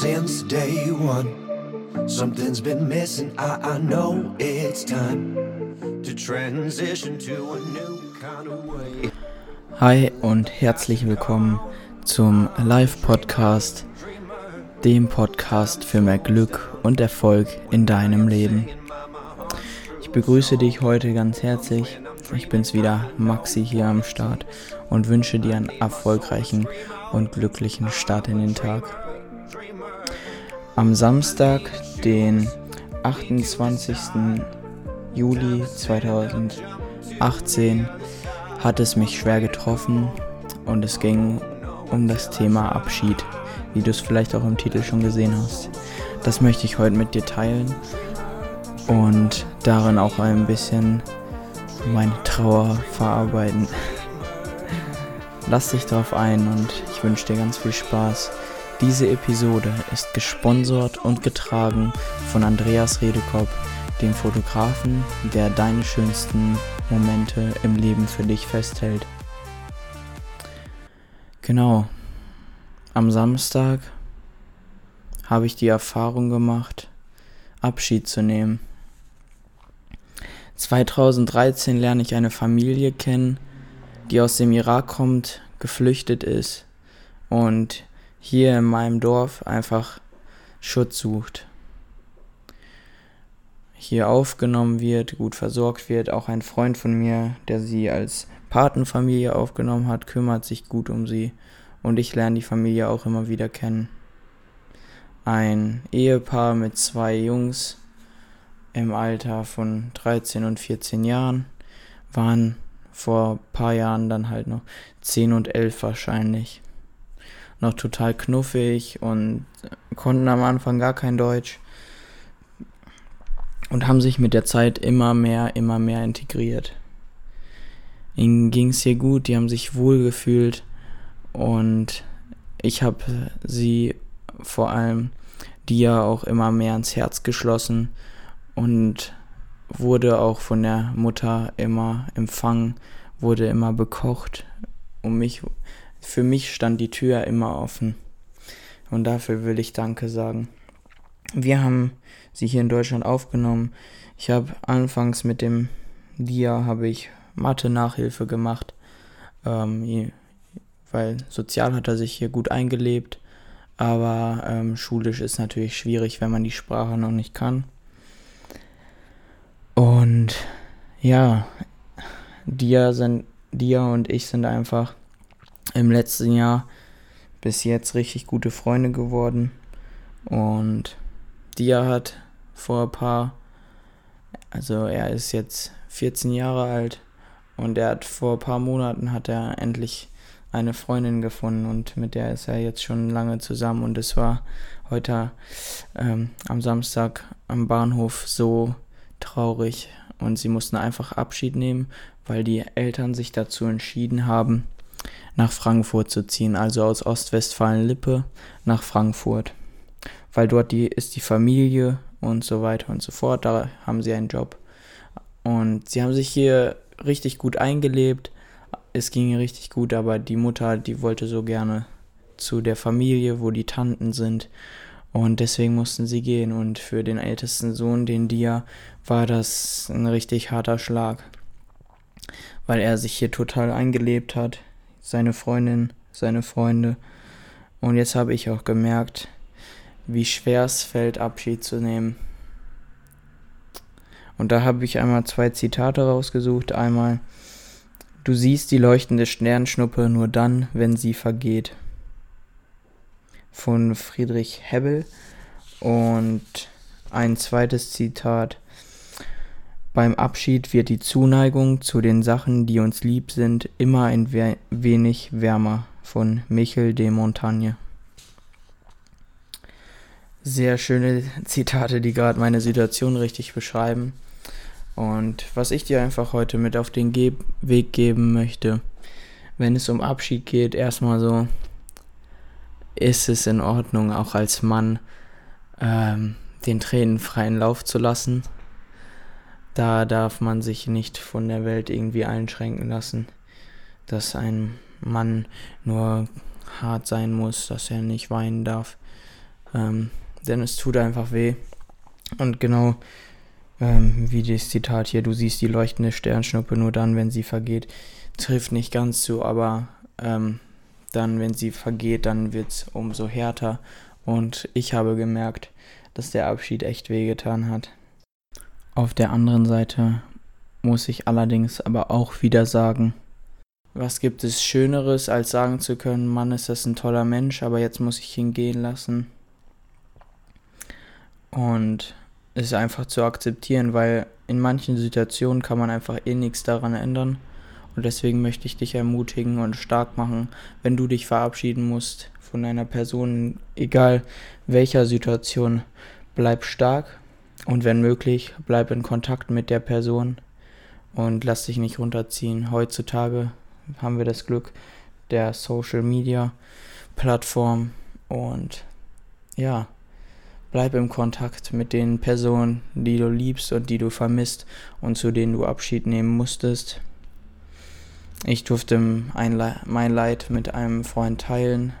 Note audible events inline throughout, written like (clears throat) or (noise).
since day one. Something's been missing, I, I know it's time to transition to a new kind of way. Hi und herzlich willkommen zum Live-Podcast, dem Podcast für mehr Glück und Erfolg in deinem Leben. Ich begrüße dich heute ganz herzlich. Ich bin's wieder, Maxi hier am Start und wünsche dir einen erfolgreichen und glücklichen Start in den Tag. Am Samstag, den 28. Juli 2018, hat es mich schwer getroffen und es ging um das Thema Abschied, wie du es vielleicht auch im Titel schon gesehen hast. Das möchte ich heute mit dir teilen und darin auch ein bisschen meine Trauer verarbeiten. (laughs) Lass dich darauf ein und ich wünsche dir ganz viel Spaß. Diese Episode ist gesponsert und getragen von Andreas Redekopp, dem Fotografen, der deine schönsten Momente im Leben für dich festhält. Genau. Am Samstag habe ich die Erfahrung gemacht, Abschied zu nehmen. 2013 lerne ich eine Familie kennen, die aus dem Irak kommt, geflüchtet ist und hier in meinem Dorf einfach Schutz sucht. Hier aufgenommen wird, gut versorgt wird. Auch ein Freund von mir, der sie als Patenfamilie aufgenommen hat, kümmert sich gut um sie. Und ich lerne die Familie auch immer wieder kennen. Ein Ehepaar mit zwei Jungs im Alter von 13 und 14 Jahren waren vor ein paar Jahren dann halt noch 10 und 11 wahrscheinlich. Noch total knuffig und konnten am Anfang gar kein Deutsch. Und haben sich mit der Zeit immer mehr, immer mehr integriert. Ihnen ging es hier gut, die haben sich wohl gefühlt und ich habe sie vor allem ja auch immer mehr ans Herz geschlossen und wurde auch von der Mutter immer empfangen, wurde immer bekocht. Um mich, für mich stand die Tür immer offen. Und dafür will ich Danke sagen. Wir haben sie hier in Deutschland aufgenommen. Ich habe anfangs mit dem Dia habe ich Mathe-Nachhilfe gemacht, ähm, weil sozial hat er sich hier gut eingelebt. Aber ähm, schulisch ist natürlich schwierig, wenn man die Sprache noch nicht kann. Und ja, Dia, sind, Dia und ich sind einfach im letzten Jahr bis jetzt richtig gute Freunde geworden. Und Dia hat vor ein paar, also er ist jetzt 14 Jahre alt und er hat vor ein paar Monaten hat er endlich eine Freundin gefunden und mit der ist er jetzt schon lange zusammen und es war heute ähm, am Samstag am Bahnhof so traurig und sie mussten einfach Abschied nehmen, weil die Eltern sich dazu entschieden haben, nach Frankfurt zu ziehen, also aus Ostwestfalen-Lippe nach Frankfurt, weil dort die ist die Familie und so weiter und so fort, da haben sie einen Job und sie haben sich hier richtig gut eingelebt, es ging ihr richtig gut, aber die Mutter, die wollte so gerne zu der Familie, wo die Tanten sind und deswegen mussten sie gehen. Und für den ältesten Sohn, den Dia, war das ein richtig harter Schlag. Weil er sich hier total eingelebt hat. Seine Freundin, seine Freunde. Und jetzt habe ich auch gemerkt, wie schwer es fällt, Abschied zu nehmen. Und da habe ich einmal zwei Zitate rausgesucht. Einmal, du siehst die leuchtende Sternschnuppe nur dann, wenn sie vergeht von Friedrich Hebbel und ein zweites Zitat. Beim Abschied wird die Zuneigung zu den Sachen, die uns lieb sind, immer ein we wenig wärmer von Michel de Montagne. Sehr schöne Zitate, die gerade meine Situation richtig beschreiben. Und was ich dir einfach heute mit auf den Ge Weg geben möchte, wenn es um Abschied geht, erstmal so ist es in Ordnung, auch als Mann ähm, den Tränen freien Lauf zu lassen. Da darf man sich nicht von der Welt irgendwie einschränken lassen, dass ein Mann nur hart sein muss, dass er nicht weinen darf. Ähm, denn es tut einfach weh. Und genau ähm, wie das Zitat hier, du siehst die leuchtende Sternschnuppe nur dann, wenn sie vergeht, trifft nicht ganz zu, aber ähm, dann, wenn sie vergeht, dann wird es umso härter. Und ich habe gemerkt, dass der Abschied echt wehgetan hat. Auf der anderen Seite muss ich allerdings aber auch wieder sagen, was gibt es Schöneres, als sagen zu können, Mann, ist das ein toller Mensch, aber jetzt muss ich ihn gehen lassen. Und es einfach zu akzeptieren, weil in manchen Situationen kann man einfach eh nichts daran ändern. Und deswegen möchte ich dich ermutigen und stark machen, wenn du dich verabschieden musst von einer Person, egal welcher Situation, bleib stark und wenn möglich, bleib in Kontakt mit der Person und lass dich nicht runterziehen. Heutzutage haben wir das Glück der Social Media Plattform und ja, bleib im Kontakt mit den Personen, die du liebst und die du vermisst und zu denen du Abschied nehmen musstest. Ich durfte mein Leid mit einem Freund teilen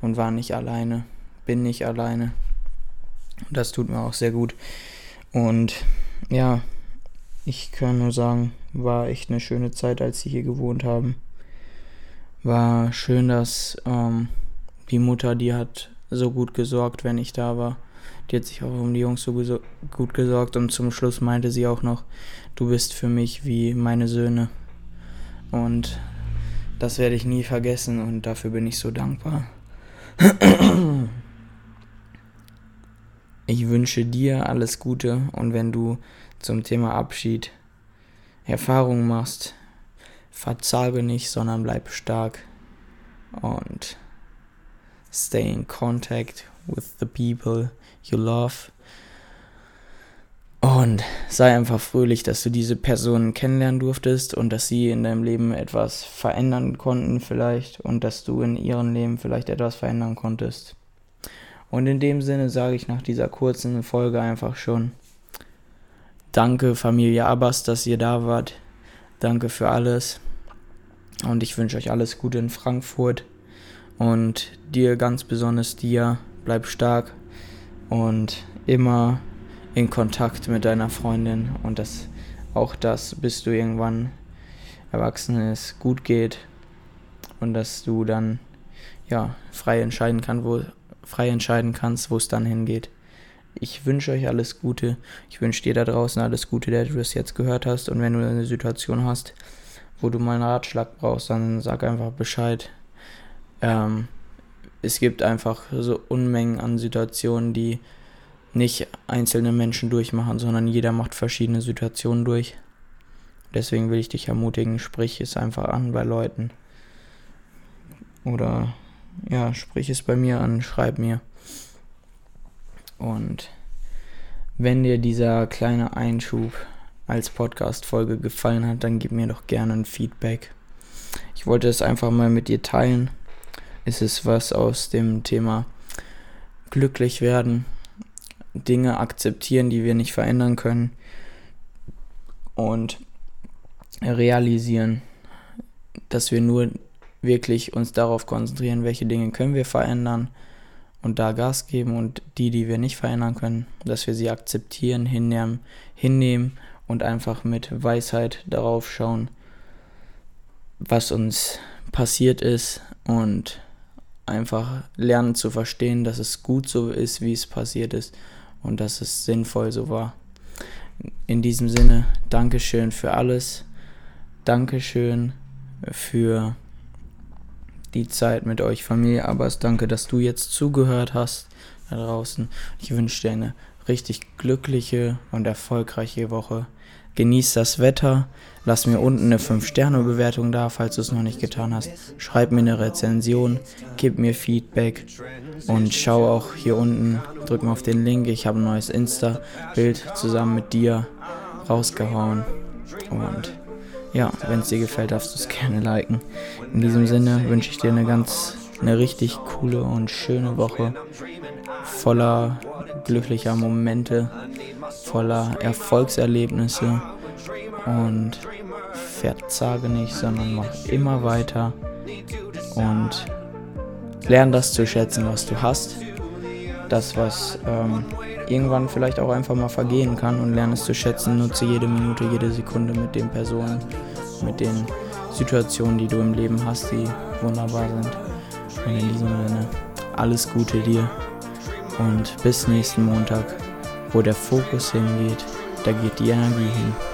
und war nicht alleine, bin nicht alleine. Das tut mir auch sehr gut. Und ja, ich kann nur sagen, war echt eine schöne Zeit, als sie hier gewohnt haben. War schön, dass ähm, die Mutter, die hat so gut gesorgt, wenn ich da war. Die hat sich auch um die Jungs so gut gesorgt und zum Schluss meinte sie auch noch, du bist für mich wie meine Söhne. Und das werde ich nie vergessen und dafür bin ich so dankbar. (clears throat) Ich wünsche dir alles Gute und wenn du zum Thema Abschied Erfahrungen machst, verzage nicht, sondern bleib stark und stay in contact with the people you love und sei einfach fröhlich, dass du diese Personen kennenlernen durftest und dass sie in deinem Leben etwas verändern konnten vielleicht und dass du in ihrem Leben vielleicht etwas verändern konntest. Und in dem Sinne sage ich nach dieser kurzen Folge einfach schon Danke Familie Abbas, dass ihr da wart. Danke für alles. Und ich wünsche euch alles Gute in Frankfurt. Und dir ganz besonders dir, bleib stark und immer in Kontakt mit deiner Freundin und dass auch das, bis du irgendwann erwachsen ist, gut geht und dass du dann ja frei entscheiden kannst, wo frei entscheiden kannst, wo es dann hingeht. Ich wünsche euch alles Gute. Ich wünsche dir da draußen alles Gute, der du es jetzt gehört hast. Und wenn du eine Situation hast, wo du mal einen Ratschlag brauchst, dann sag einfach Bescheid. Ähm, es gibt einfach so Unmengen an Situationen, die nicht einzelne Menschen durchmachen, sondern jeder macht verschiedene Situationen durch. Deswegen will ich dich ermutigen, sprich es einfach an bei Leuten. Oder ja, sprich es bei mir an, schreib mir. Und wenn dir dieser kleine Einschub als Podcast-Folge gefallen hat, dann gib mir doch gerne ein Feedback. Ich wollte es einfach mal mit dir teilen. Es ist was aus dem Thema glücklich werden Dinge akzeptieren, die wir nicht verändern können und realisieren, dass wir nur wirklich uns darauf konzentrieren, welche Dinge können wir verändern und da Gas geben und die, die wir nicht verändern können, dass wir sie akzeptieren, hinnehmen, hinnehmen und einfach mit Weisheit darauf schauen, was uns passiert ist und einfach lernen zu verstehen, dass es gut so ist, wie es passiert ist und dass es sinnvoll so war. In diesem Sinne, Dankeschön für alles. Dankeschön für die Zeit mit euch, Familie Abbas. Danke, dass du jetzt zugehört hast da draußen. Ich wünsche dir eine richtig glückliche und erfolgreiche Woche. Genieß das Wetter. Lass mir unten eine 5-Sterne-Bewertung da, falls du es noch nicht getan hast. Schreib mir eine Rezension, gib mir Feedback und schau auch hier unten, drück mal auf den Link. Ich habe ein neues Insta-Bild zusammen mit dir rausgehauen. Und ja, wenn es dir gefällt, darfst du es gerne liken. In diesem Sinne wünsche ich dir eine ganz, eine richtig coole und schöne Woche. Voller glücklicher Momente, voller Erfolgserlebnisse und verzage nicht, sondern mach immer weiter und lern das zu schätzen, was du hast das, was ähm, irgendwann vielleicht auch einfach mal vergehen kann und lerne es zu schätzen. Nutze jede Minute, jede Sekunde mit den Personen, mit den Situationen, die du im Leben hast, die wunderbar sind. Und in diesem Sinne, alles Gute dir und bis nächsten Montag, wo der Fokus hingeht, da geht die Energie hin.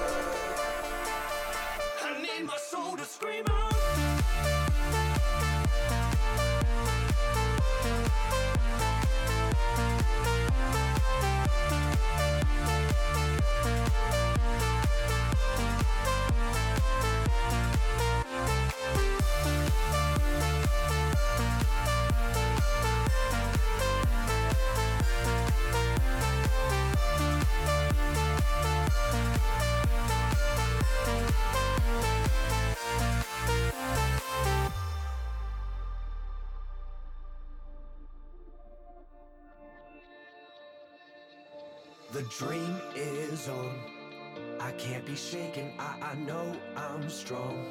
The dream is on. I can't be shaken. I, I know I'm strong.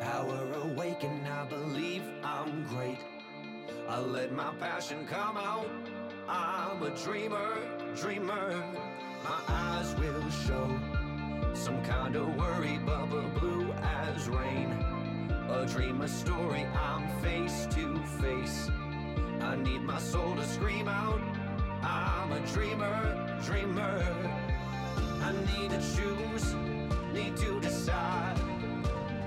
Power awaken. I believe I'm great. I let my passion come out. I'm a dreamer, dreamer. My eyes will show some kind of worry, bubble blue as rain. A dream, a story. I'm face to face. I need my soul to scream out. I'm a dreamer, dreamer. I need to choose, need to decide.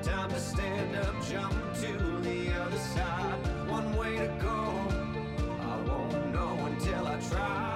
Time to stand up, jump to the other side. One way to go, I won't know until I try.